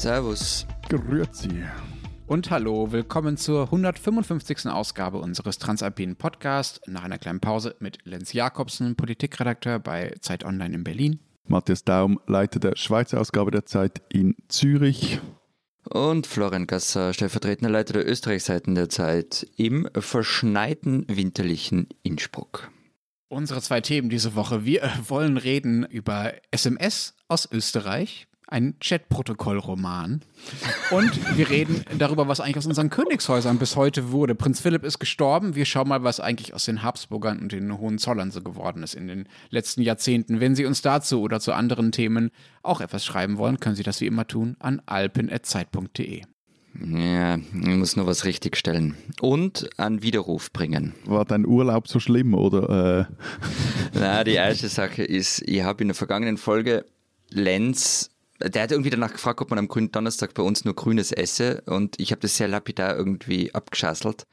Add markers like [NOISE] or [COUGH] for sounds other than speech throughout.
Servus. Grüezi. Und hallo, willkommen zur 155. Ausgabe unseres Transalpinen Podcasts. Nach einer kleinen Pause mit Lenz Jakobsen, Politikredakteur bei Zeit Online in Berlin. Matthias Daum, Leiter der Schweizer Ausgabe der Zeit in Zürich. Und Florian Gasser, stellvertretender Leiter der Österreichseiten der Zeit im verschneiten winterlichen Innsbruck. Unsere zwei Themen diese Woche. Wir wollen reden über SMS aus Österreich, ein Chatprotokollroman. Und wir reden darüber, was eigentlich aus unseren Königshäusern bis heute wurde. Prinz Philipp ist gestorben. Wir schauen mal, was eigentlich aus den Habsburgern und den Hohenzollern so geworden ist in den letzten Jahrzehnten. Wenn Sie uns dazu oder zu anderen Themen auch etwas schreiben wollen, können Sie das wie immer tun an alpen.zeit.de. Ja, ich muss nur was richtigstellen. Und an Widerruf bringen. War dein Urlaub so schlimm oder? Äh? [LAUGHS] Na, die erste Sache ist, ich habe in der vergangenen Folge Lenz der hat irgendwie danach gefragt, ob man am grünen Donnerstag bei uns nur Grünes esse und ich habe das sehr lapidar irgendwie abgeschasselt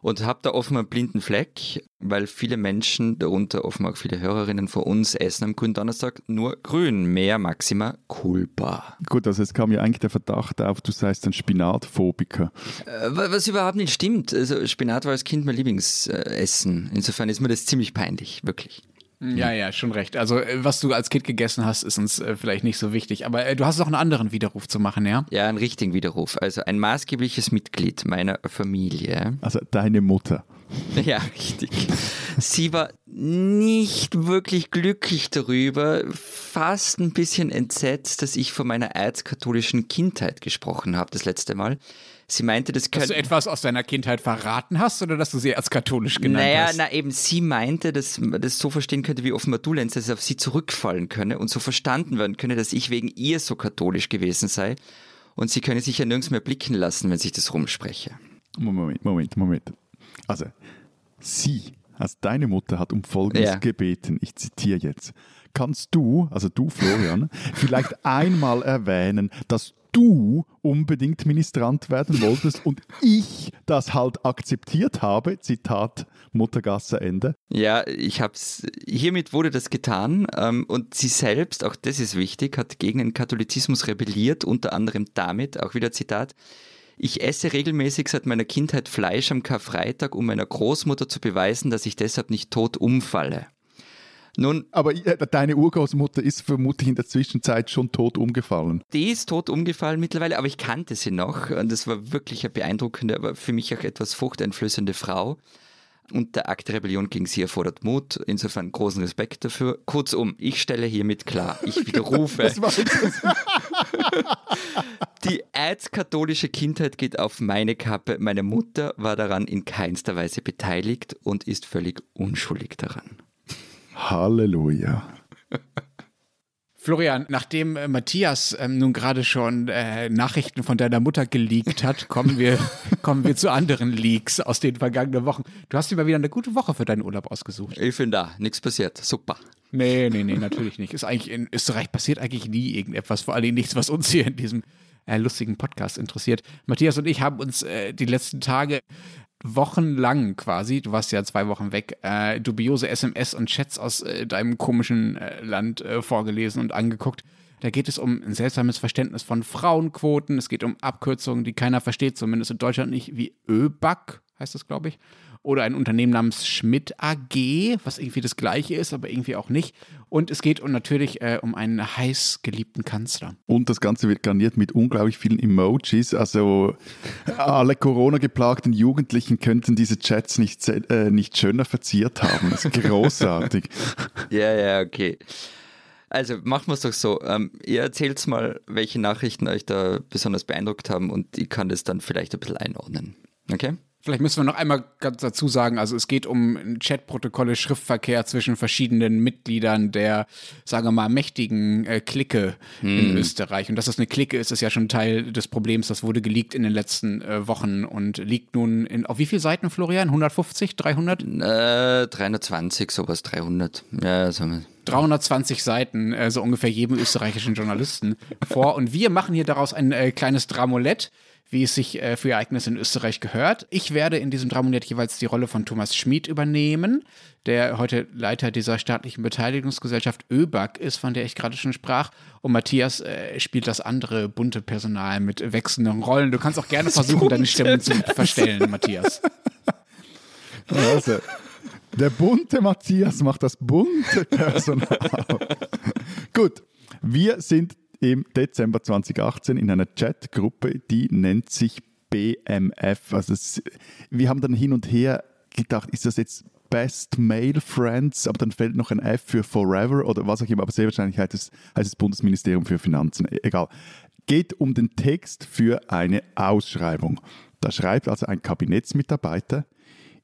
und habe da offenbar einen blinden Fleck, weil viele Menschen, darunter offenbar auch viele Hörerinnen von uns, essen am grünen Donnerstag nur grün, mehr Maxima culpa. Gut, also es kam ja eigentlich der Verdacht auf, du seist ein Spinatphobiker. Äh, was überhaupt nicht stimmt. Also Spinat war als Kind mein Lieblingsessen. Insofern ist mir das ziemlich peinlich, wirklich. Ja, ja, schon recht. Also, äh, was du als Kind gegessen hast, ist uns äh, vielleicht nicht so wichtig. Aber äh, du hast auch einen anderen Widerruf zu machen, ja? Ja, einen richtigen Widerruf. Also ein maßgebliches Mitglied meiner Familie. Also deine Mutter. [LAUGHS] Ja, richtig. Sie war nicht wirklich glücklich darüber, fast ein bisschen entsetzt, dass ich von meiner erzkatholischen Kindheit gesprochen habe das letzte Mal. Sie meinte, das könnte. Dass du etwas aus deiner Kindheit verraten hast oder dass du sie als katholisch genannt naja, hast? Naja, na eben, sie meinte, dass man das so verstehen könnte, wie offenbar du, Lenz, dass es auf sie zurückfallen könne und so verstanden werden könne, dass ich wegen ihr so katholisch gewesen sei und sie könne sich ja nirgends mehr blicken lassen, wenn sich das rumspreche. Moment, Moment, Moment. Also, sie, also deine Mutter hat um Folgendes ja. gebeten, ich zitiere jetzt. Kannst du, also du Florian, vielleicht einmal erwähnen, dass du unbedingt Ministrant werden wolltest und ich das halt akzeptiert habe. Zitat Muttergasse Ende. Ja, ich hab's. Hiermit wurde das getan ähm, und sie selbst, auch das ist wichtig, hat gegen den Katholizismus rebelliert, unter anderem damit, auch wieder Zitat. Ich esse regelmäßig seit meiner Kindheit Fleisch am Karfreitag, um meiner Großmutter zu beweisen, dass ich deshalb nicht tot umfalle. Nun, aber deine Urgroßmutter ist vermutlich in der Zwischenzeit schon tot umgefallen. Die ist tot umgefallen mittlerweile, aber ich kannte sie noch und das war wirklich eine beeindruckende, aber für mich auch etwas furchteinflößende Frau. Und der Akt der Rebellion gegen sie erfordert Mut. Insofern großen Respekt dafür. Kurzum, ich stelle hiermit klar, ich [LAUGHS] widerrufe. [LAUGHS] Die erzkatholische Kindheit geht auf meine Kappe. Meine Mutter war daran in keinster Weise beteiligt und ist völlig unschuldig daran. Halleluja. Florian, nachdem äh, Matthias ähm, nun gerade schon äh, Nachrichten von deiner Mutter geleakt hat, kommen wir, [LAUGHS] kommen wir zu anderen Leaks aus den vergangenen Wochen. Du hast dir mal wieder eine gute Woche für deinen Urlaub ausgesucht. Ich bin da, nichts passiert. Super. Nee, nee, nee, natürlich nicht. Ist eigentlich in Österreich passiert eigentlich nie irgendetwas, vor allem nichts, was uns hier in diesem äh, lustigen Podcast interessiert. Matthias und ich haben uns äh, die letzten Tage wochenlang quasi, du warst ja zwei Wochen weg, äh, dubiose SMS und Chats aus äh, deinem komischen äh, Land äh, vorgelesen und angeguckt. Da geht es um ein seltsames Verständnis von Frauenquoten. Es geht um Abkürzungen, die keiner versteht, zumindest in Deutschland nicht, wie ÖBAG heißt das, glaube ich oder ein Unternehmen namens Schmidt AG, was irgendwie das gleiche ist, aber irgendwie auch nicht. Und es geht natürlich äh, um einen heiß geliebten Kanzler. Und das Ganze wird garniert mit unglaublich vielen Emojis. Also alle Corona-geplagten Jugendlichen könnten diese Chats nicht, äh, nicht schöner verziert haben. Das ist großartig. [LAUGHS] ja, ja, okay. Also machen wir es doch so. Ähm, ihr erzählt mal, welche Nachrichten euch da besonders beeindruckt haben und ich kann das dann vielleicht ein bisschen einordnen. Okay? Vielleicht müssen wir noch einmal ganz dazu sagen, also es geht um Chatprotokolle, Schriftverkehr zwischen verschiedenen Mitgliedern der, sagen wir mal, mächtigen äh, Clique hm. in Österreich. Und dass das eine Clique ist, ist ja schon Teil des Problems. Das wurde geleakt in den letzten äh, Wochen und liegt nun in, auf wie viele Seiten, Florian? 150, 300? Äh, 320, sowas, 300. Ja, so 320 Seiten, äh, so ungefähr jedem österreichischen Journalisten vor. Und wir machen hier daraus ein äh, kleines Dramolett wie es sich äh, für Ereignisse in Österreich gehört. Ich werde in diesem Dramonett jeweils die Rolle von Thomas Schmid übernehmen, der heute Leiter dieser staatlichen Beteiligungsgesellschaft ÖBAG ist, von der ich gerade schon sprach. Und Matthias äh, spielt das andere bunte Personal mit wechselnden Rollen. Du kannst auch gerne versuchen, deine Stimme zu verstellen, Matthias. [LAUGHS] Also, der bunte Matthias macht das bunte Personal. [LAUGHS] Gut, wir sind im Dezember 2018 in einer Chatgruppe, die nennt sich BMF. Also es, wir haben dann hin und her gedacht, ist das jetzt Best Male Friends, aber dann fällt noch ein F für Forever oder was auch immer, aber sehr wahrscheinlich heißt es, heißt es Bundesministerium für Finanzen. Egal. Geht um den Text für eine Ausschreibung. Da schreibt also ein Kabinettsmitarbeiter,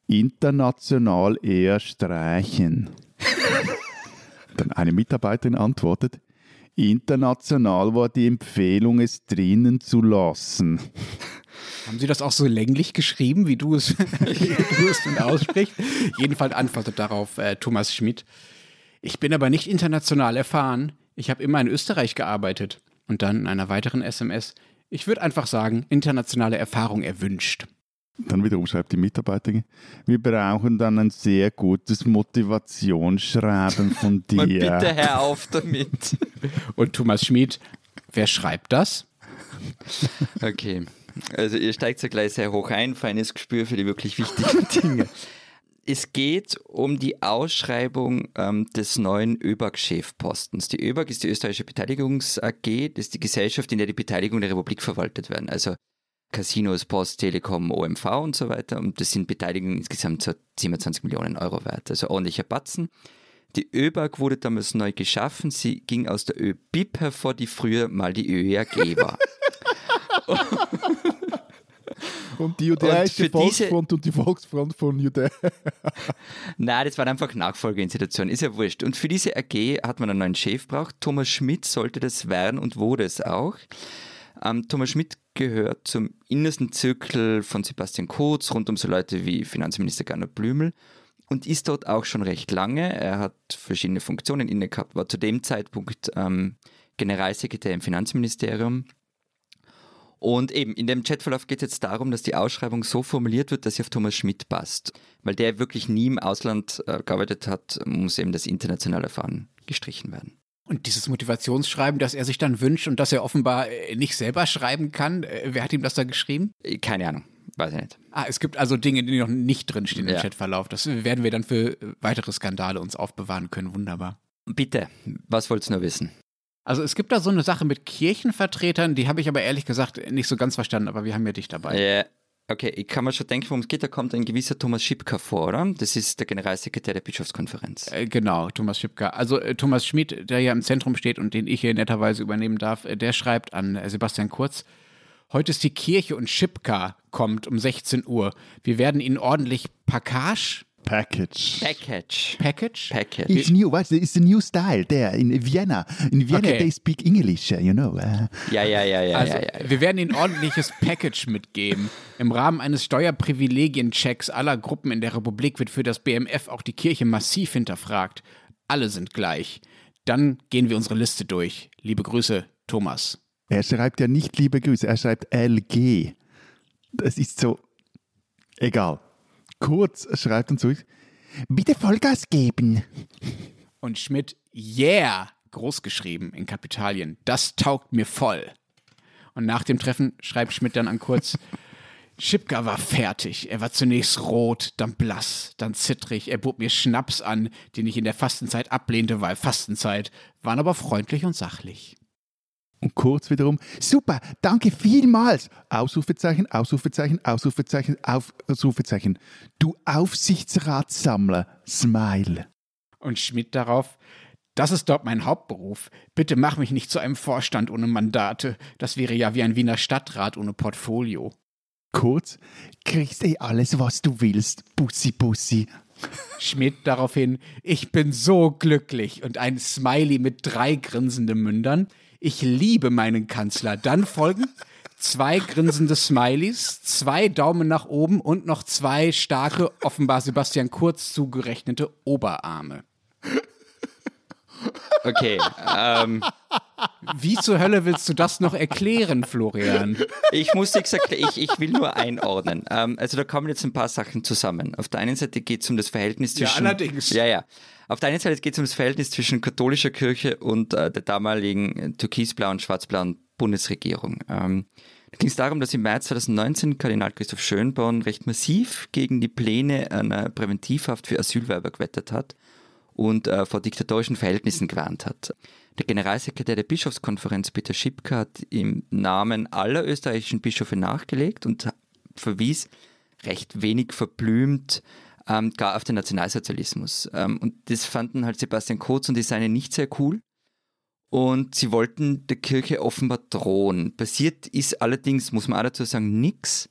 international eher streichen. [LAUGHS] dann eine Mitarbeiterin antwortet, International war die Empfehlung, es drinnen zu lassen. Haben Sie das auch so länglich geschrieben, wie du es, [LAUGHS] es aussprichst? Jedenfalls antwortet darauf äh, Thomas Schmidt. Ich bin aber nicht international erfahren. Ich habe immer in Österreich gearbeitet. Und dann in einer weiteren SMS. Ich würde einfach sagen, internationale Erfahrung erwünscht. Dann wiederum schreibt die Mitarbeiterin, wir brauchen dann ein sehr gutes Motivationsschreiben von [LAUGHS] dir. Bitte hör auf damit. [LAUGHS] Und Thomas Schmid, wer schreibt das? Okay, also ihr steigt ja gleich sehr hoch ein, feines Gespür für die wirklich wichtigen [LAUGHS] Dinge. Es geht um die Ausschreibung ähm, des neuen ÖBAG-Chefpostens. Die ÖBAG ist die österreichische Beteiligungs AG, das ist die Gesellschaft, in der die Beteiligung der Republik verwaltet werden. Also Casinos, Post, Telekom, OMV und so weiter. Und das sind Beteiligungen insgesamt so 27 Millionen Euro wert, also ordentlicher Batzen. Die ÖBAG wurde damals neu geschaffen. Sie ging aus der ÖBIP hervor, die früher mal die ÖAG war. [LAUGHS] und die Judäische Volksfront diese... und die Volksfront von Judäa. [LAUGHS] Nein, das waren einfach Nachfolgeinstitutionen, ist ja wurscht. Und für diese AG hat man einen neuen Chef braucht. Thomas Schmidt sollte das werden und wurde es auch. Ähm, Thomas Schmidt gehört zum innersten Zirkel von Sebastian Kurz, rund um so Leute wie Finanzminister Gernot Blümel und ist dort auch schon recht lange. Er hat verschiedene Funktionen inne gehabt, war zu dem Zeitpunkt ähm, Generalsekretär im Finanzministerium. Und eben in dem Chatverlauf geht es jetzt darum, dass die Ausschreibung so formuliert wird, dass sie auf Thomas Schmidt passt. Weil der wirklich nie im Ausland äh, gearbeitet hat, muss eben das internationale Erfahren gestrichen werden. Und dieses Motivationsschreiben, das er sich dann wünscht und das er offenbar äh, nicht selber schreiben kann, äh, wer hat ihm das da geschrieben? Äh, keine Ahnung, weiß ich nicht. Ah, es gibt also Dinge, die noch nicht drinstehen ja. im Chatverlauf. Das werden wir dann für weitere Skandale uns aufbewahren können. Wunderbar. Bitte, was wolltest du nur wissen? Also es gibt da so eine Sache mit Kirchenvertretern, die habe ich aber ehrlich gesagt nicht so ganz verstanden, aber wir haben ja dich dabei. Ja, Okay, ich kann mir schon denken, worum es geht. Da kommt ein gewisser Thomas Schipka vor, oder? Das ist der Generalsekretär der Bischofskonferenz. Äh, genau, Thomas Schipka. Also äh, Thomas Schmid, der ja im Zentrum steht und den ich hier netterweise übernehmen darf, äh, der schreibt an äh, Sebastian Kurz, Heute ist die Kirche und Schipka kommt um 16 Uhr. Wir werden Ihnen ordentlich Package, Package. Package. Package? Package. It's new. What? It's a new style there in Vienna. In Vienna okay. they speak English, you know. Uh. Ja, ja, ja, ja, also, ja, ja, Wir werden Ihnen ordentliches Package mitgeben. Im Rahmen eines Steuerprivilegienchecks aller Gruppen in der Republik wird für das BMF auch die Kirche massiv hinterfragt. Alle sind gleich. Dann gehen wir unsere Liste durch. Liebe Grüße, Thomas. Er schreibt ja nicht liebe Grüße, er schreibt LG. Das ist so egal. Kurz schreibt uns zurück, bitte Vollgas geben. Und Schmidt, yeah, großgeschrieben in Kapitalien, das taugt mir voll. Und nach dem Treffen schreibt Schmidt dann an Kurz, [LAUGHS] Schipka war fertig. Er war zunächst rot, dann blass, dann zittrig. Er bot mir Schnaps an, den ich in der Fastenzeit ablehnte, weil Fastenzeit, waren aber freundlich und sachlich. Und kurz wiederum, super, danke vielmals. Ausrufezeichen, Ausrufezeichen, Ausrufezeichen, Ausrufezeichen. Du Aufsichtsratssammler, Smile. Und Schmidt darauf, das ist dort mein Hauptberuf. Bitte mach mich nicht zu einem Vorstand ohne Mandate. Das wäre ja wie ein Wiener Stadtrat ohne Portfolio. Kurz, kriegst eh alles, was du willst, Bussi Bussi. Schmidt daraufhin, ich bin so glücklich und ein Smiley mit drei grinsenden Mündern. Ich liebe meinen Kanzler. Dann folgen zwei grinsende Smileys, zwei Daumen nach oben und noch zwei starke, offenbar Sebastian Kurz zugerechnete Oberarme. Okay. Ähm, Wie zur Hölle willst du das noch erklären, Florian? Ich muss nichts erklären, ich, ich will nur einordnen. Ähm, also da kommen jetzt ein paar Sachen zusammen. Auf der einen Seite geht es um das Verhältnis zwischen... Ja, allerdings. Ja, ja. Auf der einen Seite geht es um das Verhältnis zwischen katholischer Kirche und äh, der damaligen türkisblauen, schwarzblauen Bundesregierung. Ähm, da ging es darum, dass im März 2019 Kardinal Christoph Schönborn recht massiv gegen die Pläne einer Präventivhaft für Asylwerber gewettert hat und äh, vor diktatorischen Verhältnissen gewarnt hat. Der Generalsekretär der Bischofskonferenz Peter Schipka hat im Namen aller österreichischen Bischöfe nachgelegt und verwies recht wenig verblümt ähm, gar auf den Nationalsozialismus. Ähm, und das fanden halt Sebastian Kurz und die Seine nicht sehr cool. Und sie wollten der Kirche offenbar drohen. Passiert ist allerdings, muss man auch dazu sagen, nichts.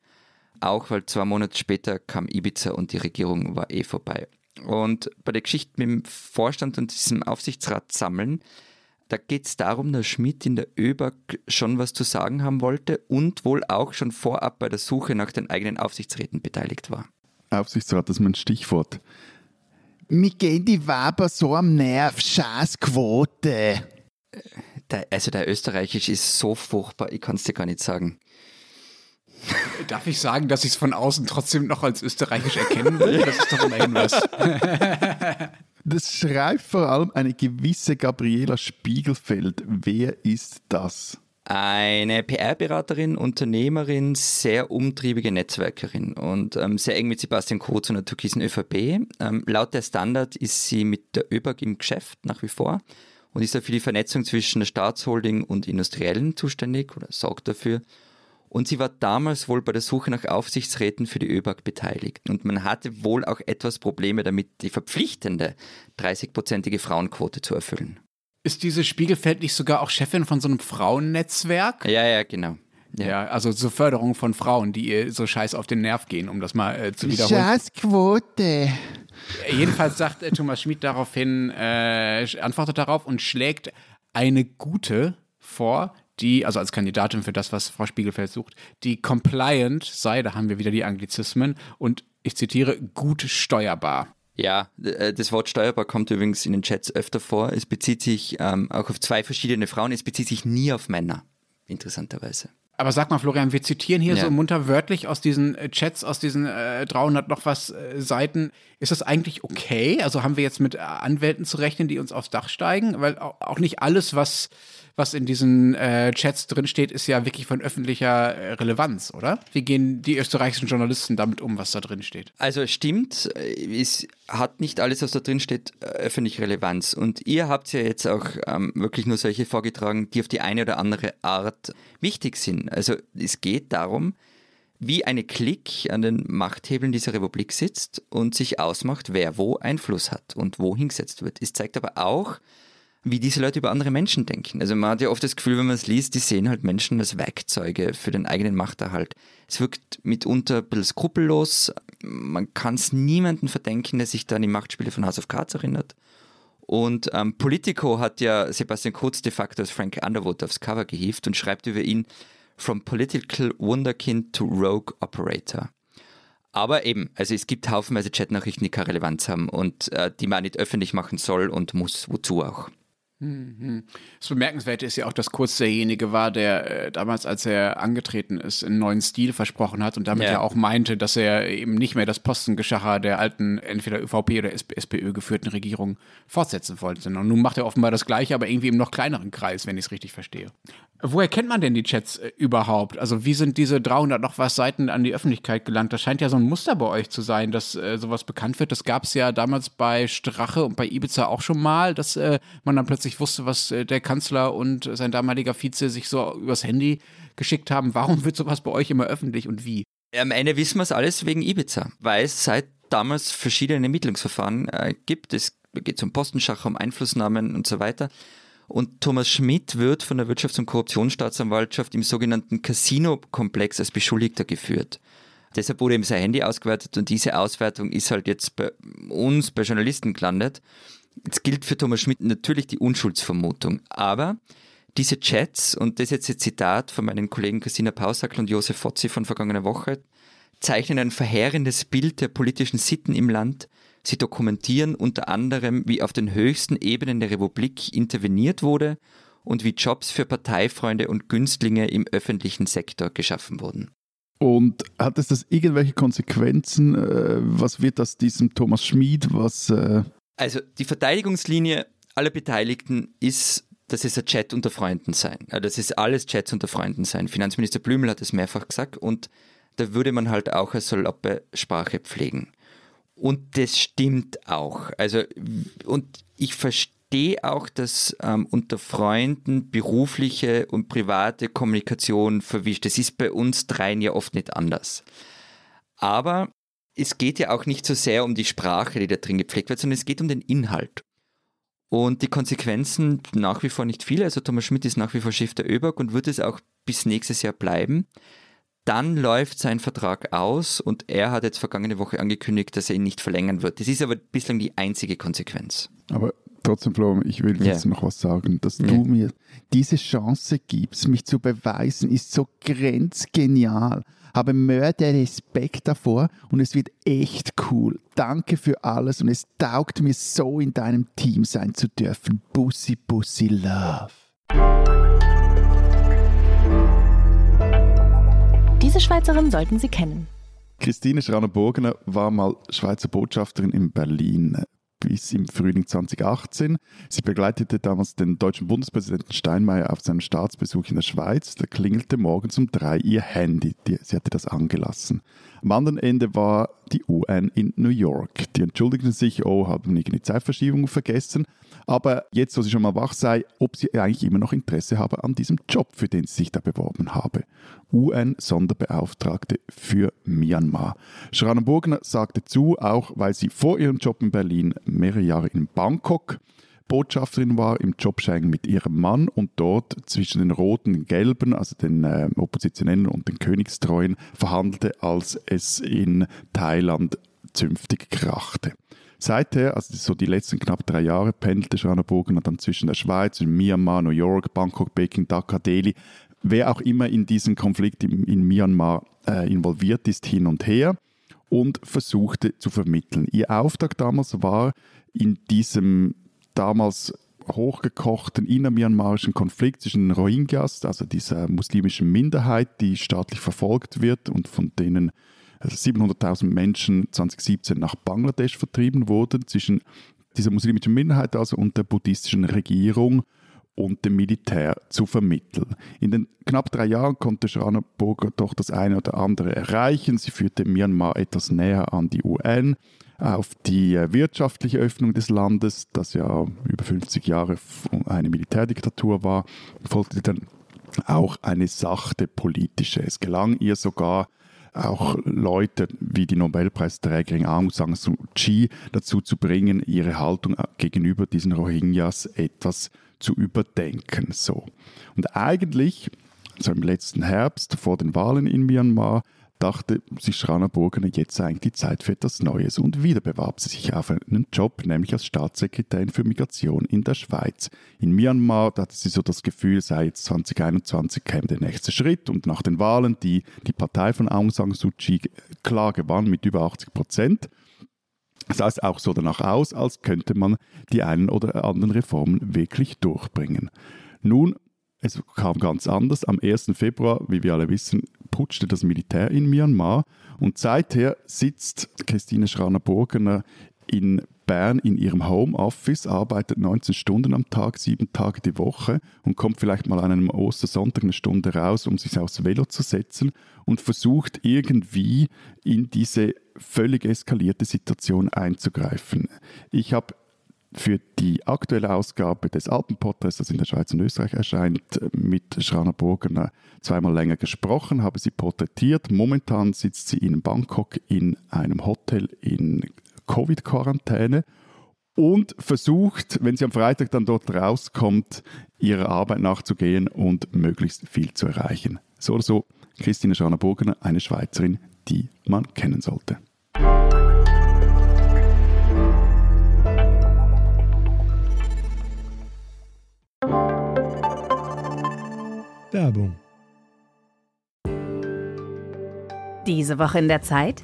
Auch weil zwei Monate später kam Ibiza und die Regierung war eh vorbei. Und bei der Geschichte mit dem Vorstand und diesem Aufsichtsrat sammeln, da geht es darum, dass Schmidt in der ÖBAG schon was zu sagen haben wollte und wohl auch schon vorab bei der Suche nach den eigenen Aufsichtsräten beteiligt war. Aufsichtsrat, das ist mein Stichwort. Mir gehen die Waber so am Nerv, Scheißquote. Der, also der Österreichisch ist so furchtbar, ich kann es dir gar nicht sagen. Darf ich sagen, dass ich es von außen trotzdem noch als österreichisch erkennen will? Das ist doch immerhin was. [LAUGHS] Das schreibt vor allem eine gewisse Gabriela Spiegelfeld. Wer ist das? Eine PR-Beraterin, Unternehmerin, sehr umtriebige Netzwerkerin und ähm, sehr eng mit Sebastian Kurz und der türkisen ÖVP. Ähm, laut der Standard ist sie mit der ÖBAG im Geschäft nach wie vor und ist für die Vernetzung zwischen der Staatsholding und Industriellen zuständig oder sorgt dafür. Und sie war damals wohl bei der Suche nach Aufsichtsräten für die ÖBAG beteiligt. Und man hatte wohl auch etwas Probleme damit, die verpflichtende 30-prozentige Frauenquote zu erfüllen. Ist diese Spiegelfeld nicht sogar auch Chefin von so einem Frauennetzwerk? Ja, ja, genau. Ja. ja. also zur Förderung von Frauen, die ihr so scheiß auf den Nerv gehen, um das mal äh, zu wiederholen. Scheißquote. Jedenfalls sagt äh, Thomas Schmid daraufhin, äh, antwortet darauf und schlägt eine gute vor, die, also als Kandidatin für das, was Frau Spiegelfeld sucht, die compliant sei, da haben wir wieder die Anglizismen, und ich zitiere, gut steuerbar. Ja, äh, das Wort steuerbar kommt übrigens in den Chats öfter vor. Es bezieht sich ähm, auch auf zwei verschiedene Frauen, es bezieht sich nie auf Männer, interessanterweise. Aber sag mal, Florian, wir zitieren hier ja. so munter wörtlich aus diesen äh, Chats, aus diesen äh, 300 noch was äh, Seiten. Ist das eigentlich okay? Also haben wir jetzt mit äh, Anwälten zu rechnen, die uns aufs Dach steigen? Weil auch nicht alles, was was in diesen äh, Chats drinsteht, ist ja wirklich von öffentlicher äh, Relevanz, oder? Wie gehen die österreichischen Journalisten damit um, was da drin steht? Also stimmt, äh, es hat nicht alles, was da drin steht, äh, öffentliche Relevanz. Und ihr habt ja jetzt auch ähm, wirklich nur solche vorgetragen, die auf die eine oder andere Art wichtig sind. Also es geht darum, wie eine Klick an den Machthebeln dieser Republik sitzt und sich ausmacht, wer wo Einfluss hat und wo hingesetzt wird. Es zeigt aber auch, wie diese Leute über andere Menschen denken. Also man hat ja oft das Gefühl, wenn man es liest, die sehen halt Menschen als Werkzeuge für den eigenen Machterhalt. Es wirkt mitunter ein bisschen skrupellos. Man kann es niemandem verdenken, der sich da an die Machtspiele von House of Cards erinnert. Und ähm, Politico hat ja Sebastian Kurz de facto als Frank Underwood aufs Cover gehievt und schreibt über ihn From Political Wunderkind to Rogue Operator. Aber eben, also es gibt haufenweise Chatnachrichten, die keine Relevanz haben und äh, die man nicht öffentlich machen soll und muss, wozu auch. Das Bemerkenswerte ist ja auch, dass Kurz derjenige war, der äh, damals, als er angetreten ist, einen neuen Stil versprochen hat und damit ja. ja auch meinte, dass er eben nicht mehr das Postengeschacher der alten, entweder ÖVP oder SPÖ geführten Regierung fortsetzen wollte. Und nun macht er offenbar das Gleiche, aber irgendwie im noch kleineren Kreis, wenn ich es richtig verstehe. Woher kennt man denn die Chats äh, überhaupt? Also wie sind diese 300 noch was Seiten an die Öffentlichkeit gelangt? Das scheint ja so ein Muster bei euch zu sein, dass äh, sowas bekannt wird. Das gab es ja damals bei Strache und bei Ibiza auch schon mal, dass äh, man dann plötzlich wusste, was äh, der Kanzler und sein damaliger Vize sich so übers Handy geschickt haben. Warum wird sowas bei euch immer öffentlich und wie? Am Ende wissen wir es alles wegen Ibiza, weil es seit damals verschiedene Ermittlungsverfahren äh, gibt. Es geht um Postenschacher, um Einflussnahmen und so weiter. Und Thomas Schmidt wird von der Wirtschafts- und Korruptionsstaatsanwaltschaft im sogenannten Casino-Komplex als Beschuldigter geführt. Deshalb wurde ihm sein Handy ausgewertet und diese Auswertung ist halt jetzt bei uns, bei Journalisten gelandet. Jetzt gilt für Thomas Schmidt natürlich die Unschuldsvermutung, aber diese Chats, und das ist jetzt ein Zitat von meinen Kollegen Christina Pausackl und Josef Fotzi von vergangener Woche, zeichnen ein verheerendes Bild der politischen Sitten im Land, Sie dokumentieren unter anderem, wie auf den höchsten Ebenen der Republik interveniert wurde und wie Jobs für Parteifreunde und Günstlinge im öffentlichen Sektor geschaffen wurden. Und hat es das irgendwelche Konsequenzen? Äh, was wird das diesem Thomas Schmid? Was, äh also die Verteidigungslinie aller Beteiligten ist, dass es ein Chat unter Freunden sein. Das ist alles Chats unter Freunden sein. Finanzminister Blümel hat es mehrfach gesagt und da würde man halt auch eine saloppe Sprache pflegen. Und das stimmt auch. Also, und ich verstehe auch, dass ähm, unter Freunden berufliche und private Kommunikation verwischt. Das ist bei uns dreien ja oft nicht anders. Aber es geht ja auch nicht so sehr um die Sprache, die da drin gepflegt wird, sondern es geht um den Inhalt. Und die Konsequenzen nach wie vor nicht viele. Also Thomas Schmidt ist nach wie vor Chef der ÖBAG und wird es auch bis nächstes Jahr bleiben. Dann läuft sein Vertrag aus und er hat jetzt vergangene Woche angekündigt, dass er ihn nicht verlängern wird. Das ist aber bislang die einzige Konsequenz. Aber trotzdem, Flo, ich will jetzt yeah. noch was sagen. Dass yeah. du mir diese Chance gibst, mich zu beweisen, ist so grenzgenial. Habe Mörder Respekt davor und es wird echt cool. Danke für alles und es taugt mir so, in deinem Team sein zu dürfen. Bussi, Bussi, Love. Diese Schweizerin sollten Sie kennen. Christine Schraner-Burgener war mal Schweizer Botschafterin in Berlin bis im Frühling 2018. Sie begleitete damals den deutschen Bundespräsidenten Steinmeier auf seinem Staatsbesuch in der Schweiz. Da klingelte morgens um drei ihr Handy. Die, sie hatte das angelassen. Am anderen Ende war die UN in New York. Die entschuldigten sich, oh, haben irgendwie Zeitverschiebung vergessen. Aber jetzt, wo sie schon mal wach sei, ob sie eigentlich immer noch Interesse habe an diesem Job, für den sie sich da beworben habe. UN-Sonderbeauftragte für Myanmar. Schranenburgner sagte zu, auch weil sie vor ihrem Job in Berlin mehrere Jahre in Bangkok Botschafterin war im Jobschein mit ihrem Mann und dort zwischen den Roten und Gelben, also den äh, Oppositionellen und den Königstreuen, verhandelte, als es in Thailand zünftig krachte. Seither, also so die letzten knapp drei Jahre, pendelte Shana Burgener dann zwischen der Schweiz, Myanmar, New York, Bangkok, Peking, Dhaka, Delhi, wer auch immer in diesen Konflikt in, in Myanmar äh, involviert ist, hin und her und versuchte zu vermitteln. Ihr Auftrag damals war, in diesem damals hochgekochten innermyanmarischen Konflikt zwischen den Rohingyas, also dieser muslimischen Minderheit, die staatlich verfolgt wird und von denen 700.000 also Menschen 2017 nach Bangladesch vertrieben wurden, zwischen dieser muslimischen Minderheit also und der buddhistischen Regierung und dem Militär zu vermitteln. In den knapp drei Jahren konnte Schranerburger doch das eine oder andere erreichen. Sie führte Myanmar etwas näher an die UN, auf die äh, wirtschaftliche Öffnung des Landes, das ja über 50 Jahre eine Militärdiktatur war, folgte dann auch eine sachte politische. Es gelang ihr sogar, auch Leute wie die Nobelpreisträgerin Aung San Suu Kyi dazu zu bringen, ihre Haltung gegenüber diesen Rohingyas etwas zu überdenken. So. Und eigentlich, so im letzten Herbst vor den Wahlen in Myanmar, dachte sich Schrana Burgener jetzt eigentlich die Zeit für etwas Neues und wieder bewarb sie sich auf einen Job, nämlich als Staatssekretärin für Migration in der Schweiz. In Myanmar da hatte sie so das Gefühl, sei jetzt 2021 käme der nächste Schritt und nach den Wahlen, die die Partei von Aung San Suu Kyi klar gewann mit über 80 Prozent, sah es auch so danach aus, als könnte man die einen oder anderen Reformen wirklich durchbringen. Nun es kam ganz anders. Am 1. Februar, wie wir alle wissen, putschte das Militär in Myanmar und seither sitzt Christine Schraner-Burgener in Bern in ihrem Homeoffice, arbeitet 19 Stunden am Tag, sieben Tage die Woche und kommt vielleicht mal an einem Ostersonntag eine Stunde raus, um sich aufs Velo zu setzen und versucht irgendwie in diese völlig eskalierte Situation einzugreifen. Ich habe für die aktuelle Ausgabe des Alpenporträts, das in der Schweiz und Österreich erscheint, mit Schrana Burgener zweimal länger gesprochen, habe sie porträtiert. Momentan sitzt sie in Bangkok in einem Hotel in Covid-Quarantäne und versucht, wenn sie am Freitag dann dort rauskommt, ihrer Arbeit nachzugehen und möglichst viel zu erreichen. So oder so, Christine Schrana Burgener, eine Schweizerin, die man kennen sollte. Werbung. Diese Woche in der Zeit?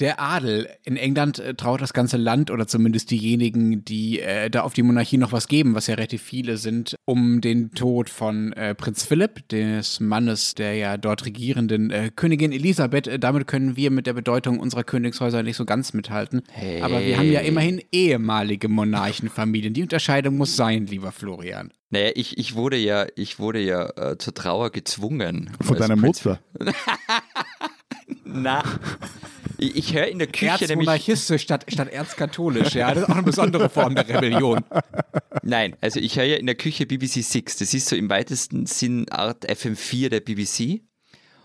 Der Adel. In England äh, traut das ganze Land oder zumindest diejenigen, die äh, da auf die Monarchie noch was geben, was ja relativ viele sind, um den Tod von äh, Prinz Philipp, des Mannes der ja dort regierenden äh, Königin Elisabeth. Äh, damit können wir mit der Bedeutung unserer Königshäuser nicht so ganz mithalten. Hey. Aber wir haben ja immerhin ehemalige Monarchenfamilien. Die Unterscheidung muss sein, lieber Florian. Naja, ich, ich wurde ja, ich wurde ja äh, zur Trauer gezwungen. Von deiner Prinz Mutter? [LAUGHS] Na. Ich, ich höre in der Küche Erzmonarchistisch statt, statt erzkatholisch, ja. Das ist auch eine besondere Form der Rebellion. Nein, also ich höre ja in der Küche BBC Six. Das ist so im weitesten Sinn Art FM4 der BBC.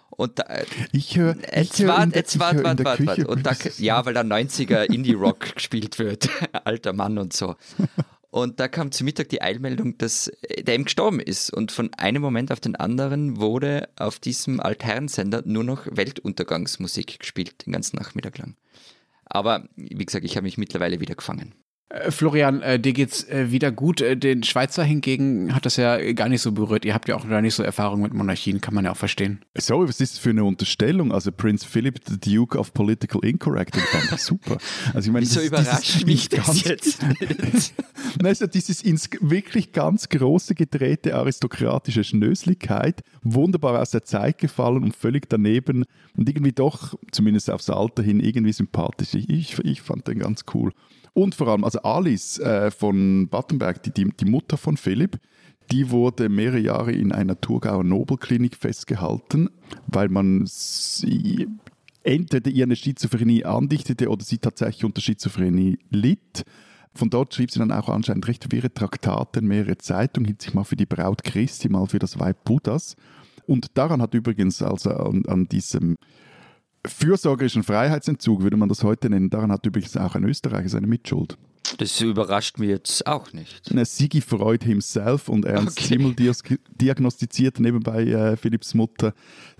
Und da, ich höre jetzt wart, jetzt wart, wart, wart, wart. Und da, ja, weil da 90er Indie-Rock gespielt wird. [LAUGHS] Alter Mann und so. Und da kam zu Mittag die Eilmeldung, dass der eben gestorben ist. Und von einem Moment auf den anderen wurde auf diesem Altherrensender nur noch Weltuntergangsmusik gespielt, den ganzen Nachmittag lang. Aber wie gesagt, ich habe mich mittlerweile wieder gefangen. Äh, Florian, äh, dir geht's äh, wieder gut. Äh, den Schweizer hingegen hat das ja gar nicht so berührt. Ihr habt ja auch da nicht so Erfahrung mit Monarchien, kann man ja auch verstehen. Sorry, was ist das für eine Unterstellung? Also Prince Philip, the Duke of Political Incorrect, fand ich super. Also ich meine, Wieso das, überrascht mich das jetzt? [LAUGHS] Nein, also dieses ins wirklich ganz große gedrehte aristokratische Schnösligkeit, wunderbar aus der Zeit gefallen und völlig daneben und irgendwie doch, zumindest aufs Alter hin, irgendwie sympathisch. Ich, ich fand den ganz cool. Und vor allem, also Alice äh, von Battenberg, die, die, die Mutter von Philipp, die wurde mehrere Jahre in einer Thurgauer Nobelklinik festgehalten, weil man sie entweder ihr eine Schizophrenie andichtete oder sie tatsächlich unter Schizophrenie litt. Von dort schrieb sie dann auch anscheinend recht wirre Traktate, mehrere Zeitungen, hielt sich mal für die Braut Christi, mal für das Weib Buddhas. Und daran hat übrigens also an, an diesem fürsorgerischen Freiheitsentzug, würde man das heute nennen, daran hat übrigens auch ein Österreicher seine Mitschuld. Das überrascht mich jetzt auch nicht. Na, Sigi Freud himself und Ernst okay. Zimmel diagnostizierte nebenbei äh, Philipps Mutter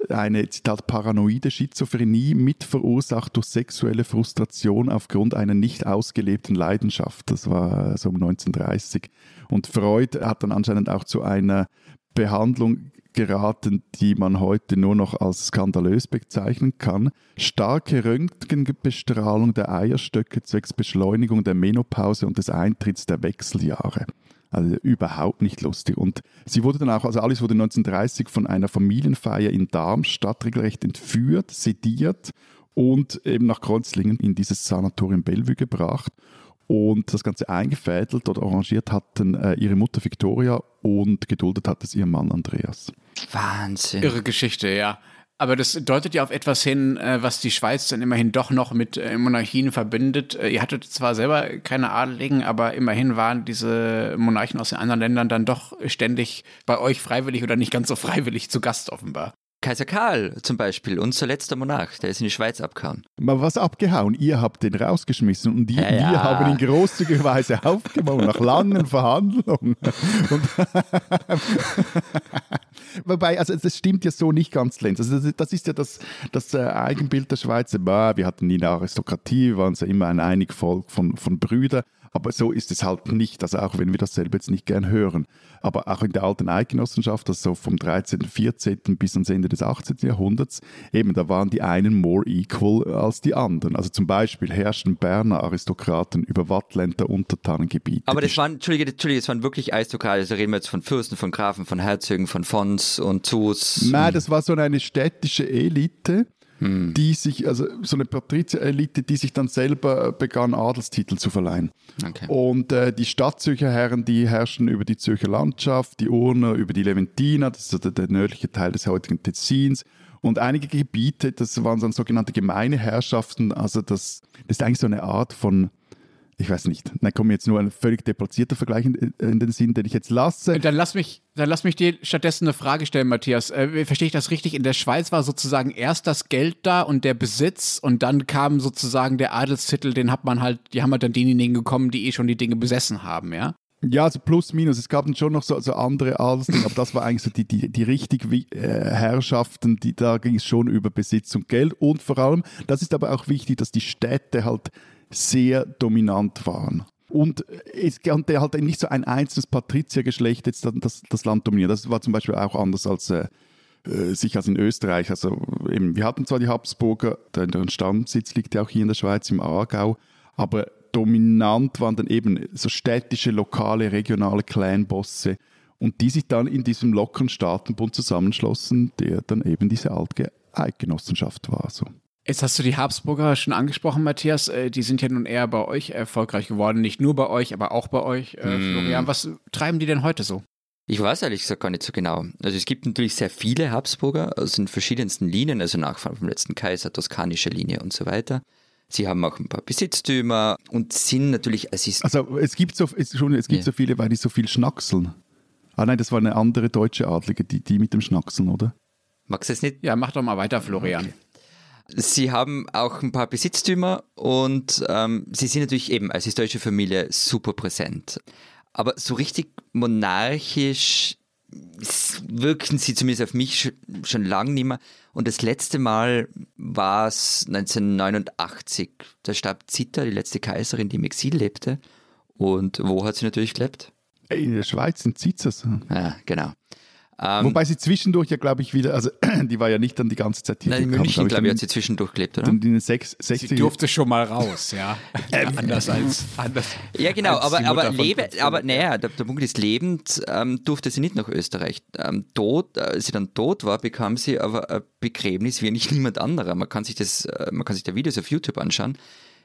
eine, Zitat, paranoide Schizophrenie mit verursacht durch sexuelle Frustration aufgrund einer nicht ausgelebten Leidenschaft. Das war äh, so um 1930. Und Freud hat dann anscheinend auch zu einer Behandlung geraten, die man heute nur noch als skandalös bezeichnen kann. Starke Röntgenbestrahlung der Eierstöcke zwecks Beschleunigung der Menopause und des Eintritts der Wechseljahre. Also überhaupt nicht lustig. Und sie wurde dann auch, also alles wurde 1930 von einer Familienfeier in Darmstadt regelrecht entführt, sediert und eben nach Kreuzlingen in dieses Sanatorium Bellevue gebracht und das Ganze eingefädelt oder arrangiert hatten äh, ihre Mutter Victoria und geduldet hat es ihr Mann Andreas. Wahnsinn. Irre Geschichte, ja. Aber das deutet ja auf etwas hin, äh, was die Schweiz dann immerhin doch noch mit äh, Monarchien verbindet. Äh, ihr hattet zwar selber keine Adeligen, aber immerhin waren diese Monarchen aus den anderen Ländern dann doch ständig bei euch freiwillig oder nicht ganz so freiwillig zu Gast offenbar. Kaiser Karl zum Beispiel, unser letzter Monarch, der ist in die Schweiz abgehauen. Mal was abgehauen, ihr habt den rausgeschmissen und die, ja, ja. wir haben ihn großzügigerweise aufgenommen nach langen [LAUGHS] Verhandlungen. [LAUGHS] Wobei, also das stimmt ja so nicht ganz, Lenz. Also das, ist ja das, das äh, Eigenbild der Schweizer. wir hatten nie eine Aristokratie, wir waren ja immer ein einig Volk von, von Brüdern. Aber so ist es halt nicht, also auch wenn wir dasselbe jetzt nicht gern hören. Aber auch in der alten Eidgenossenschaft, also vom 13., 14. bis ans Ende des 18. Jahrhunderts, eben da waren die einen more equal als die anderen. Also zum Beispiel herrschten Berner Aristokraten über Wattländer Untertanengebiete. Aber das waren, Entschuldige, Entschuldige, das waren wirklich Aristokraten. Also reden wir jetzt von Fürsten, von Grafen, von Herzögen, von Fons und Zus. Nein, das war so eine städtische Elite hm. die sich, also so eine Patrizierelite, die sich dann selber begann, Adelstitel zu verleihen. Okay. Und äh, die Stadtzürcher Herren, die herrschen über die Zürcher Landschaft, die Urner über die Leventina, das ist der, der nördliche Teil des heutigen Tessins. Und einige Gebiete, das waren dann sogenannte gemeine Herrschaften, also das, das ist eigentlich so eine Art von ich weiß nicht, dann kommt mir jetzt nur ein völlig deplatzierter Vergleich in, in, den Sinn, den ich jetzt lasse. Dann lass mich, dann lass mich dir stattdessen eine Frage stellen, Matthias. Äh, verstehe ich das richtig? In der Schweiz war sozusagen erst das Geld da und der Besitz und dann kam sozusagen der Adelstitel, den hat man halt, die haben halt dann diejenigen gekommen, die eh schon die Dinge besessen haben, ja? Ja, also plus minus. Es gab dann schon noch so, so andere Adelsdinge, aber das war eigentlich so die, die, die richtig äh, Herrschaften, die, da ging es schon über Besitz und Geld. Und vor allem, das ist aber auch wichtig, dass die Städte halt sehr dominant waren. Und es konnte halt nicht so ein einzelnes Patriziergeschlecht jetzt das, das Land dominieren. Das war zum Beispiel auch anders als äh, äh sich als in Österreich. Also eben, wir hatten zwar die Habsburger, deren Stammsitz liegt ja auch hier in der Schweiz im Aargau, aber dominant waren dann eben so städtische, lokale, regionale Clanbosse und die sich dann in diesem lockeren Staatenbund zusammenschlossen, der dann eben diese alte Eidgenossenschaft war. So. Jetzt hast du die Habsburger schon angesprochen, Matthias. Äh, die sind ja nun eher bei euch erfolgreich geworden. Nicht nur bei euch, aber auch bei euch, äh, mm. Florian. Was treiben die denn heute so? Ich weiß ehrlich gesagt gar nicht so genau. Also es gibt natürlich sehr viele Habsburger aus den verschiedensten Linien, also Nachfahren vom letzten Kaiser, toskanische Linie und so weiter. Sie haben auch ein paar Besitztümer und sind natürlich Assist Also es gibt so, es, schon, es gibt ja. so viele, weil die so viel schnackseln. Ah nein, das war eine andere deutsche Adlige, die, die mit dem Schnackseln, oder? Magst du es nicht? Ja, mach doch mal weiter, Florian. Okay. Sie haben auch ein paar Besitztümer und ähm, sie sind natürlich eben als historische Familie super präsent. Aber so richtig monarchisch wirken sie zumindest auf mich schon lange nicht mehr. Und das letzte Mal war es 1989. Da starb Zita, die letzte Kaiserin, die im Exil lebte. Und wo hat sie natürlich gelebt? In der Schweiz, in Zizers. Ja, genau. Ähm, Wobei sie zwischendurch ja, glaube ich, wieder, also [CLEARS THROAT] die war ja nicht dann die ganze Zeit hier. Nein, in München, glaube ich, hat sie zwischendurch gelebt, oder? In den 60 sie durfte schon mal raus, ja. [LAUGHS] anders als anders. Ja, genau, aber, aber, lebe, aber naja, der, der, Punkt ist, lebend ähm, durfte sie nicht nach Österreich. Ähm, tot, als sie dann tot war, bekam sie aber ein Begräbnis wie nicht [LAUGHS] niemand anderer. Man kann sich das, äh, man kann sich da Videos auf YouTube anschauen,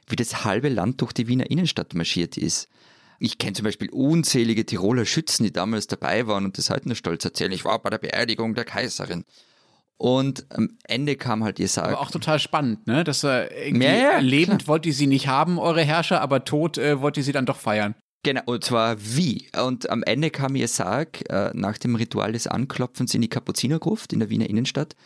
wie das halbe Land durch die Wiener Innenstadt marschiert ist. Ich kenne zum Beispiel unzählige Tiroler Schützen, die damals dabei waren und das heute nur stolz erzählen. Ich war bei der Beerdigung der Kaiserin. Und am Ende kam halt ihr Sarg. Aber auch total spannend, ne? Dass er irgendwie ja, ja, lebend wollt ihr sie nicht haben, eure Herrscher, aber tot äh, wollt ihr sie dann doch feiern. Genau, und zwar wie. Und am Ende kam ihr Sarg äh, nach dem Ritual des Anklopfens in die Kapuzinergruft in der Wiener Innenstadt.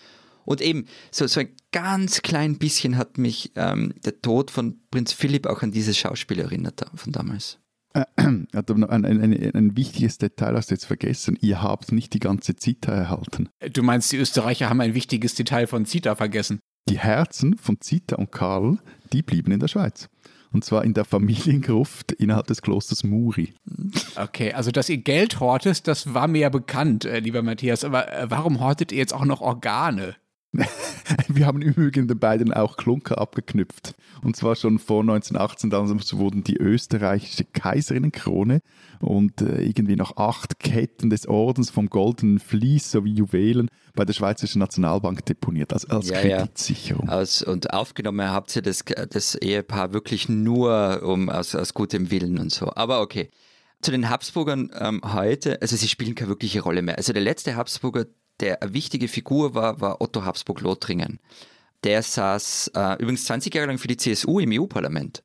Und eben, so, so ein ganz klein bisschen hat mich ähm, der Tod von Prinz Philipp auch an dieses Schauspiel erinnert von damals. [CLEARS THROAT] ein, ein, ein, ein, wichtiges Detail hast du jetzt vergessen. Ihr habt nicht die ganze Zita erhalten. Du meinst, die Österreicher haben ein wichtiges Detail von Zita vergessen? Die Herzen von Zita und Karl, die blieben in der Schweiz. Und zwar in der Familiengruft innerhalb des Klosters Muri. Okay, also dass ihr Geld hortet, das war mir ja bekannt, äh, lieber Matthias. Aber äh, warum hortet ihr jetzt auch noch Organe? [LAUGHS] Wir haben übrigens den beiden auch Klunker abgeknüpft. Und zwar schon vor 1918, damals wurden die österreichische Kaiserinnenkrone und äh, irgendwie noch acht Ketten des Ordens vom goldenen Vlies sowie Juwelen bei der Schweizerischen Nationalbank deponiert, als, als ja, Kreditsicherung. Ja. Aus, und aufgenommen habt ihr das, das Ehepaar wirklich nur um, aus, aus gutem Willen und so. Aber okay. Zu den Habsburgern ähm, heute, also sie spielen keine wirkliche Rolle mehr. Also der letzte Habsburger, der eine wichtige Figur war, war Otto Habsburg-Lothringen. Der saß äh, übrigens 20 Jahre lang für die CSU im EU-Parlament.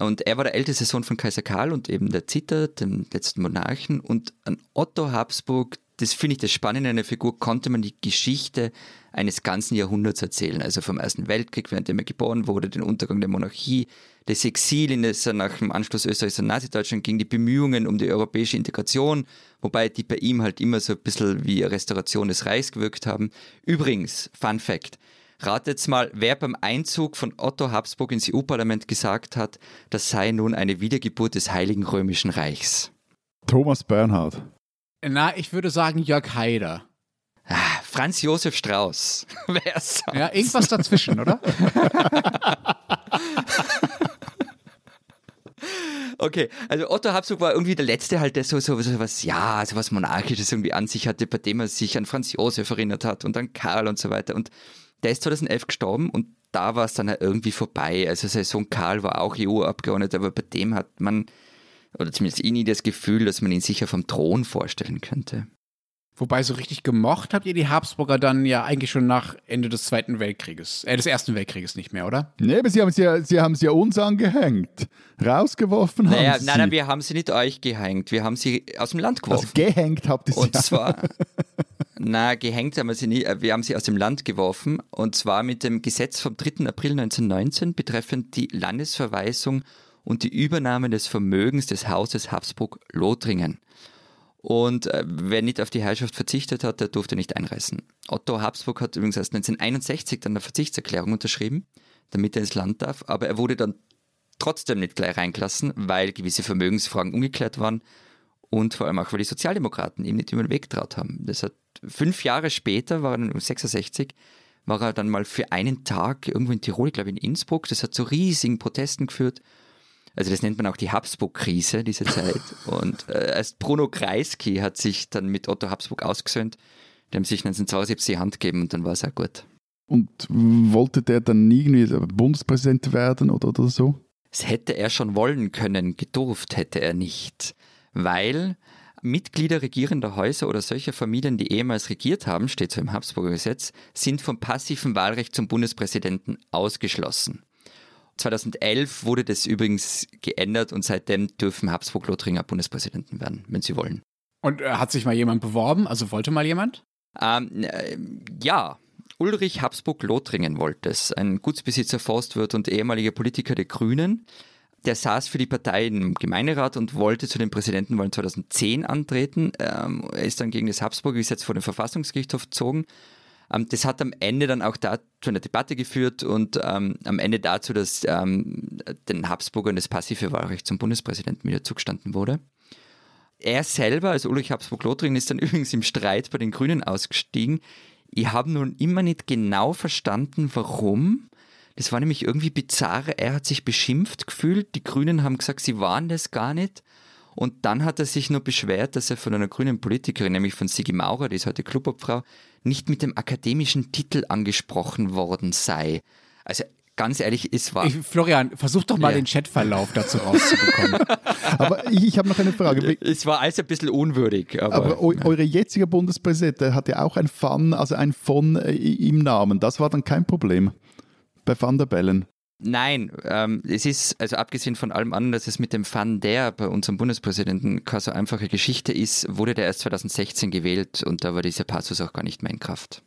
Und er war der älteste Sohn von Kaiser Karl und eben der Zitter, dem letzten Monarchen. Und an Otto Habsburg, das finde ich das Spannende an der Figur, konnte man die Geschichte eines ganzen Jahrhunderts erzählen. Also vom Ersten Weltkrieg, während er geboren wurde, den Untergang der Monarchie, das Exil, in das er nach dem Anschluss Österreichs an Nazi-Deutschland ging, die Bemühungen um die europäische Integration, wobei die bei ihm halt immer so ein bisschen wie Restauration des Reichs gewirkt haben. Übrigens, Fun Fact, Ratet mal, wer beim Einzug von Otto Habsburg ins EU-Parlament gesagt hat, das sei nun eine Wiedergeburt des Heiligen Römischen Reichs. Thomas Bernhard. Na, ich würde sagen Jörg Haider. Ah, Franz Josef Strauß. [LAUGHS] Wer sonst? Ja, irgendwas dazwischen, oder? [LAUGHS] Okay, also Otto Habsburg war irgendwie der Letzte halt, der so, so, so was, ja, so was Monarchisches irgendwie an sich hatte, bei dem er sich an Franz Josef erinnert hat und an Karl und so weiter. Und der ist 2011 gestorben und da war es dann irgendwie vorbei. Also sein Sohn Karl war auch EU-Abgeordneter, aber bei dem hat man, oder zumindest ich nie das Gefühl, dass man ihn sicher vom Thron vorstellen könnte. Wobei so richtig gemocht habt ihr die Habsburger dann ja eigentlich schon nach Ende des Zweiten Weltkrieges, äh, des Ersten Weltkrieges nicht mehr, oder? Nee, aber sie haben sie ja, sie haben sie ja uns angehängt. Rausgeworfen naja, haben sie. Nein, nein, wir haben sie nicht euch gehängt. Wir haben sie aus dem Land geworfen. Also gehängt habt ihr sie. Und zwar, [LAUGHS] na, gehängt haben wir sie nie. Äh, wir haben sie aus dem Land geworfen. Und zwar mit dem Gesetz vom 3. April 1919 betreffend die Landesverweisung und die Übernahme des Vermögens des Hauses Habsburg-Lothringen. Und äh, wer nicht auf die Herrschaft verzichtet hat, der durfte nicht einreisen. Otto Habsburg hat übrigens erst 1961 dann eine Verzichtserklärung unterschrieben, damit er ins Land darf, aber er wurde dann trotzdem nicht gleich reingelassen, weil gewisse Vermögensfragen ungeklärt waren und vor allem auch, weil die Sozialdemokraten ihm nicht über den Weg getraut haben. Das hat fünf Jahre später, war er 66, war er dann mal für einen Tag irgendwo in Tirol, ich glaube in Innsbruck, das hat zu riesigen Protesten geführt also das nennt man auch die Habsburg-Krise, diese Zeit. [LAUGHS] Und äh, erst Bruno Kreisky hat sich dann mit Otto Habsburg ausgesöhnt. Die haben sich 1972 die Hand gegeben und dann war es auch gut. Und wollte der dann irgendwie Bundespräsident werden oder, oder so? Das hätte er schon wollen können, gedurft hätte er nicht. Weil Mitglieder regierender Häuser oder solcher Familien, die ehemals regiert haben, steht so im Habsburger Gesetz, sind vom passiven Wahlrecht zum Bundespräsidenten ausgeschlossen. 2011 wurde das übrigens geändert und seitdem dürfen Habsburg-Lothringer Bundespräsidenten werden, wenn sie wollen. Und äh, hat sich mal jemand beworben? Also wollte mal jemand? Ähm, äh, ja, Ulrich Habsburg-Lothringen wollte es. Ein Gutsbesitzer, Forstwirt und ehemaliger Politiker der Grünen. Der saß für die Partei im Gemeinderat und wollte zu den Präsidentenwahlen 2010 antreten. Ähm, er ist dann gegen das Habsburger-Gesetz vor den Verfassungsgerichtshof gezogen das hat am Ende dann auch dazu eine Debatte geführt und ähm, am Ende dazu, dass ähm, den Habsburgern das passive Wahlrecht zum Bundespräsidenten wieder zugestanden wurde. Er selber, also Ulrich Habsburg-Lothringen, ist dann [LAUGHS] übrigens im Streit bei den Grünen ausgestiegen. Ich habe nun immer nicht genau verstanden, warum. Das war nämlich irgendwie bizarr. Er hat sich beschimpft gefühlt. Die Grünen haben gesagt, sie waren das gar nicht. Und dann hat er sich nur beschwert, dass er von einer grünen Politikerin, nämlich von Sigi Maurer, die ist heute Clubobfrau, nicht mit dem akademischen Titel angesprochen worden sei. Also ganz ehrlich, es war. Ich, Florian, versuch doch mal ja. den Chatverlauf dazu rauszubekommen. [LAUGHS] aber ich, ich habe noch eine Frage. Es war alles ein bisschen unwürdig. Aber, aber eu, eure jetzige Bundespräsident, der hat ja auch ein Fun, also ein von äh, im Namen. Das war dann kein Problem bei Van der Bellen. Nein, ähm, es ist, also abgesehen von allem anderen, dass es mit dem Van der bei unserem Bundespräsidenten keine so einfache Geschichte ist, wurde der erst 2016 gewählt und da war dieser Passus auch gar nicht mehr in Kraft.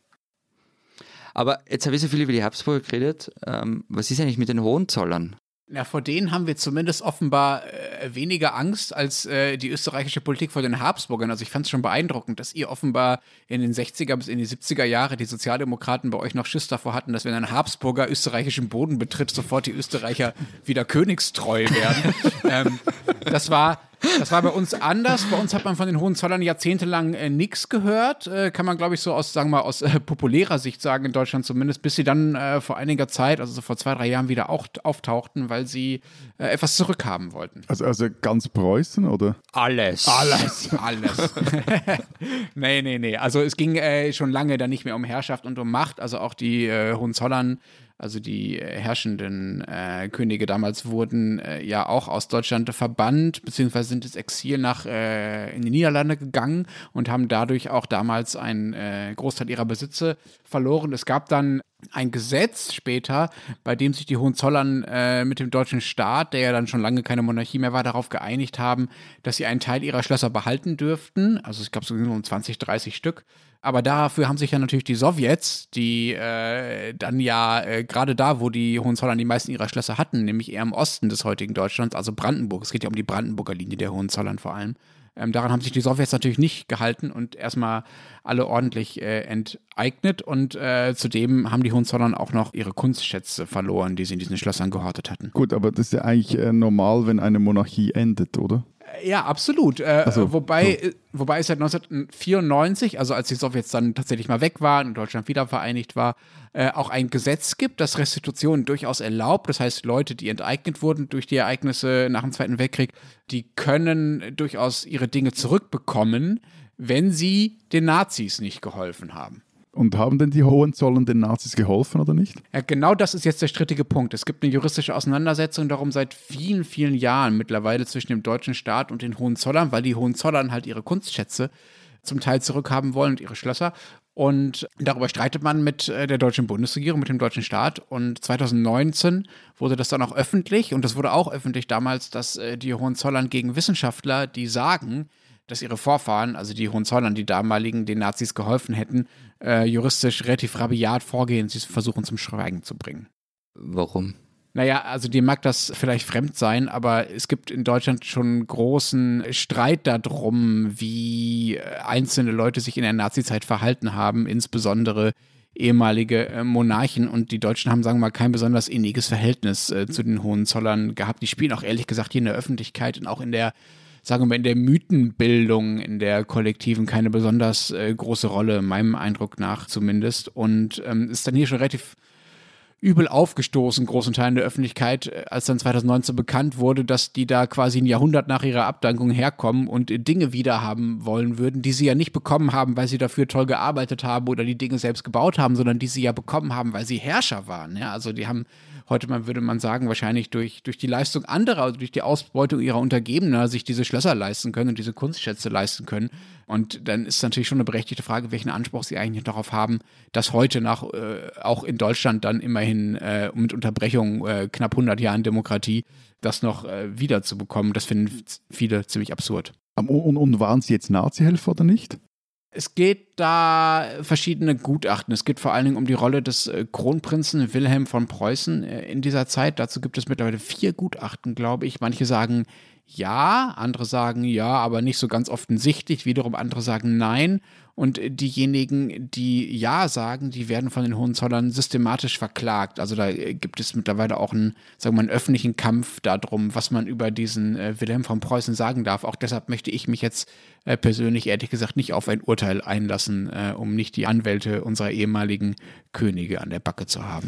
Aber jetzt habe ich so viel über die Habsburger geredet. Ähm, was ist eigentlich mit den Hohenzollern? Ja, vor denen haben wir zumindest offenbar äh, weniger Angst als äh, die österreichische Politik vor den Habsburgern. Also ich fand es schon beeindruckend, dass ihr offenbar in den 60er bis in die 70er Jahre die Sozialdemokraten bei euch noch Schiss davor hatten, dass wenn ein Habsburger österreichischen Boden betritt, sofort die Österreicher wieder königstreu werden. [LAUGHS] ähm, das war das war bei uns anders. Bei uns hat man von den Hohenzollern jahrzehntelang äh, nichts gehört. Äh, kann man, glaube ich, so aus, sagen wir mal, aus äh, populärer Sicht sagen, in Deutschland zumindest, bis sie dann äh, vor einiger Zeit, also so vor zwei, drei Jahren, wieder auch auftauchten, weil sie äh, etwas zurückhaben wollten. Also, also ganz Preußen, oder? Alles. Alles. Alles. [LAUGHS] nee, nee, nee. Also es ging äh, schon lange dann nicht mehr um Herrschaft und um Macht. Also auch die Hohenzollern also die äh, herrschenden äh, Könige damals wurden äh, ja auch aus Deutschland verbannt, beziehungsweise sind ins Exil nach äh, in die Niederlande gegangen und haben dadurch auch damals einen äh, Großteil ihrer Besitze verloren. Es gab dann ein Gesetz später, bei dem sich die Hohenzollern äh, mit dem deutschen Staat, der ja dann schon lange keine Monarchie mehr war, darauf geeinigt haben, dass sie einen Teil ihrer Schlösser behalten dürften. Also es gab so um 20, 30 Stück. Aber dafür haben sich ja natürlich die Sowjets, die äh, dann ja äh, gerade da, wo die Hohenzollern die meisten ihrer Schlösser hatten, nämlich eher im Osten des heutigen Deutschlands, also Brandenburg, es geht ja um die Brandenburger Linie der Hohenzollern vor allem, ähm, daran haben sich die Sowjets natürlich nicht gehalten und erstmal alle ordentlich äh, enteignet. Und äh, zudem haben die Hohenzollern auch noch ihre Kunstschätze verloren, die sie in diesen Schlössern gehortet hatten. Gut, aber das ist ja eigentlich äh, normal, wenn eine Monarchie endet, oder? Ja, absolut. Äh, so, wobei, so. Äh, wobei es seit 1994, also als die Sowjets dann tatsächlich mal weg waren und Deutschland wieder vereinigt war, äh, auch ein Gesetz gibt, das Restitutionen durchaus erlaubt. Das heißt, Leute, die enteignet wurden durch die Ereignisse nach dem Zweiten Weltkrieg, die können durchaus ihre Dinge zurückbekommen, wenn sie den Nazis nicht geholfen haben. Und haben denn die Hohenzollern den Nazis geholfen oder nicht? Ja, genau das ist jetzt der strittige Punkt. Es gibt eine juristische Auseinandersetzung darum seit vielen, vielen Jahren mittlerweile zwischen dem deutschen Staat und den Hohenzollern, weil die Hohenzollern halt ihre Kunstschätze zum Teil zurückhaben wollen und ihre Schlösser. Und darüber streitet man mit äh, der deutschen Bundesregierung, mit dem deutschen Staat. Und 2019 wurde das dann auch öffentlich. Und das wurde auch öffentlich damals, dass äh, die Hohenzollern gegen Wissenschaftler, die sagen, dass ihre Vorfahren, also die Hohenzollern, die damaligen, den Nazis geholfen hätten, äh, juristisch relativ rabiat vorgehen, sie versuchen zum Schweigen zu bringen. Warum? Naja, also dir mag das vielleicht fremd sein, aber es gibt in Deutschland schon großen Streit darum, wie einzelne Leute sich in der Nazizeit verhalten haben, insbesondere ehemalige äh, Monarchen und die Deutschen haben, sagen wir mal, kein besonders inniges Verhältnis äh, zu den Hohenzollern gehabt. Die spielen auch ehrlich gesagt hier in der Öffentlichkeit und auch in der sagen wir in der Mythenbildung, in der kollektiven keine besonders äh, große Rolle, meinem Eindruck nach zumindest. Und ähm, ist dann hier schon relativ übel aufgestoßen, großen Teilen der Öffentlichkeit, äh, als dann 2019 bekannt wurde, dass die da quasi ein Jahrhundert nach ihrer Abdankung herkommen und Dinge wiederhaben wollen würden, die sie ja nicht bekommen haben, weil sie dafür toll gearbeitet haben oder die Dinge selbst gebaut haben, sondern die sie ja bekommen haben, weil sie Herrscher waren. Ja, also die haben heute man würde man sagen, wahrscheinlich durch, durch die Leistung anderer, also durch die Ausbeutung ihrer Untergebener sich diese Schlösser leisten können und diese Kunstschätze leisten können. Und dann ist natürlich schon eine berechtigte Frage, welchen Anspruch sie eigentlich darauf haben, dass heute nach, äh, auch in Deutschland dann immerhin äh, mit Unterbrechung äh, knapp 100 Jahren Demokratie, das noch äh, wiederzubekommen. Das finden viele ziemlich absurd. Und, und waren sie jetzt Nazi-Helfer oder nicht? Es geht da verschiedene Gutachten. Es geht vor allen Dingen um die Rolle des äh, Kronprinzen Wilhelm von Preußen äh, in dieser Zeit. Dazu gibt es mittlerweile vier Gutachten, glaube ich. Manche sagen ja, andere sagen ja, aber nicht so ganz offensichtlich. Wiederum andere sagen nein. Und diejenigen, die Ja sagen, die werden von den Hohenzollern systematisch verklagt. Also da gibt es mittlerweile auch einen, sagen wir mal, einen öffentlichen Kampf darum, was man über diesen äh, Wilhelm von Preußen sagen darf. Auch deshalb möchte ich mich jetzt äh, persönlich ehrlich gesagt nicht auf ein Urteil einlassen, äh, um nicht die Anwälte unserer ehemaligen Könige an der Backe zu haben.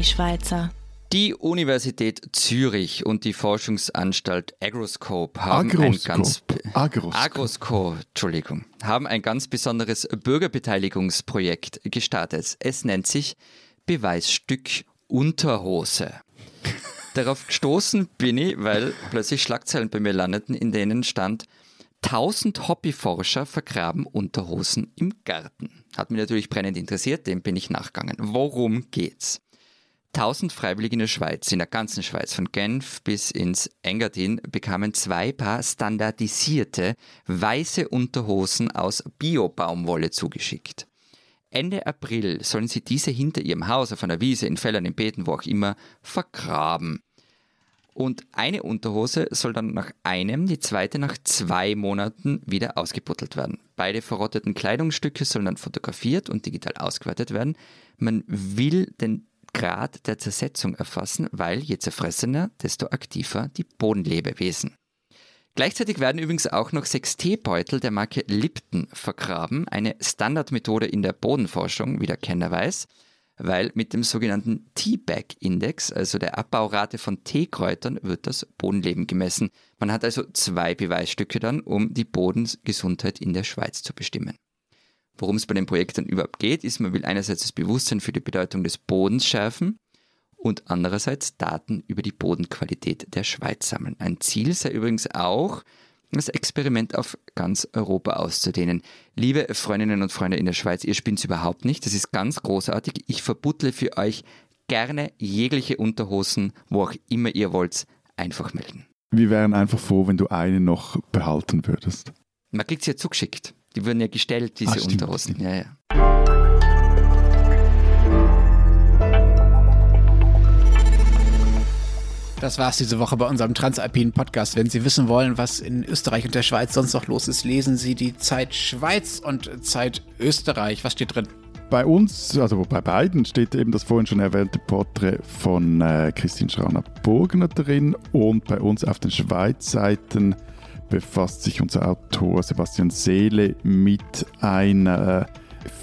Die Schweizer. Die Universität Zürich und die Forschungsanstalt Agroscope haben Agroscope. ein ganz Agroscope. Agroscope, Entschuldigung, haben ein ganz besonderes Bürgerbeteiligungsprojekt gestartet. Es nennt sich Beweisstück Unterhose. [LAUGHS] Darauf gestoßen bin ich, weil plötzlich Schlagzeilen bei mir landeten, in denen stand 1000 Hobbyforscher vergraben Unterhosen im Garten. Hat mich natürlich brennend interessiert, dem bin ich nachgegangen. Worum geht's? 1000 Freiwillige in der Schweiz, in der ganzen Schweiz, von Genf bis ins Engadin, bekamen zwei Paar standardisierte weiße Unterhosen aus Bio-Baumwolle zugeschickt. Ende April sollen sie diese hinter ihrem Haus, auf einer Wiese, in Feldern, in Beeten, wo auch immer, vergraben. Und eine Unterhose soll dann nach einem, die zweite nach zwei Monaten wieder ausgebuttelt werden. Beide verrotteten Kleidungsstücke sollen dann fotografiert und digital ausgewertet werden. Man will den Grad der Zersetzung erfassen, weil je zerfressener, desto aktiver die Bodenlebewesen. Gleichzeitig werden übrigens auch noch sechs Teebeutel der Marke Lipton vergraben, eine Standardmethode in der Bodenforschung, wie der Kenner weiß, weil mit dem sogenannten Teabag-Index, also der Abbaurate von Teekräutern, wird das Bodenleben gemessen. Man hat also zwei Beweisstücke dann, um die Bodengesundheit in der Schweiz zu bestimmen. Worum es bei dem Projekt dann überhaupt geht, ist, man will einerseits das Bewusstsein für die Bedeutung des Bodens schärfen und andererseits Daten über die Bodenqualität der Schweiz sammeln. Ein Ziel sei übrigens auch, das Experiment auf ganz Europa auszudehnen. Liebe Freundinnen und Freunde in der Schweiz, ihr spinnt überhaupt nicht. Das ist ganz großartig. Ich verbuttle für euch gerne jegliche Unterhosen, wo auch immer ihr wollt, einfach melden. Wir wären einfach froh, wenn du eine noch behalten würdest. Man kriegt sie ja zugeschickt. Die wurden ja gestellt, diese Ah, stimmt, Unterhosen. stimmt. Ja, ja. Das war's diese Woche bei unserem Transalpinen Podcast. Wenn Sie wissen wollen, was in Österreich und der Schweiz sonst noch los ist, lesen Sie die Zeit Schweiz und Zeit Österreich. Was steht drin? Bei uns, also bei beiden, steht eben das vorhin schon erwähnte Porträt von äh, Christine Schraner-Burgner drin und bei uns auf den Schweiz-Seiten befasst sich unser Autor Sebastian Seele mit einer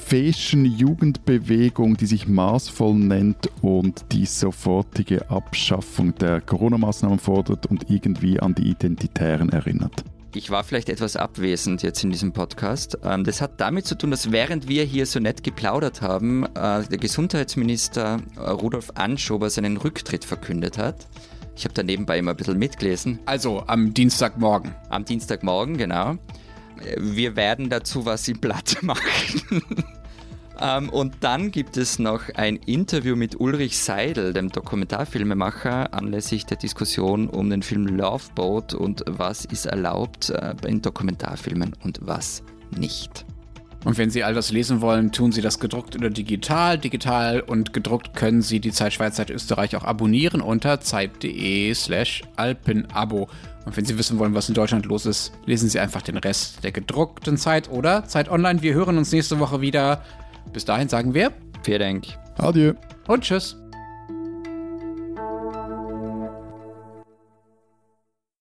feschen Jugendbewegung, die sich maßvoll nennt und die sofortige Abschaffung der Corona-Maßnahmen fordert und irgendwie an die Identitären erinnert. Ich war vielleicht etwas abwesend jetzt in diesem Podcast. Ähm, Das hat damit zu tun, dass während wir hier so nett geplaudert haben, äh, der Gesundheitsminister äh, Rudolf Anschober seinen Rücktritt verkündet hat. Ich habe da nebenbei immer ein bisschen mitgelesen. Also am Dienstagmorgen. Am Dienstagmorgen, genau. Wir werden dazu was im Blatt [LAUGHS] machen. ähm, und dann gibt es noch ein Interview mit Ulrich Seidel, dem Dokumentarfilmemacher, anlässlich der Diskussion um den Film Love Boat und was ist erlaubt äh, in Dokumentarfilmen und was nicht. Und wenn Sie all das lesen wollen, tun Sie das gedruckt oder digital. Digital und gedruckt können Sie die Zeit Schweiz, Zeit Österreich auch abonnieren unter zeit.de slash alpenabo. Und wenn Sie wissen wollen, was in Deutschland los ist, lesen Sie einfach den Rest der gedruckten Zeit oder Zeit Online. Wir hören uns nächste Woche wieder. Bis dahin sagen wir Vielen Dank. Adieu. und tschüss.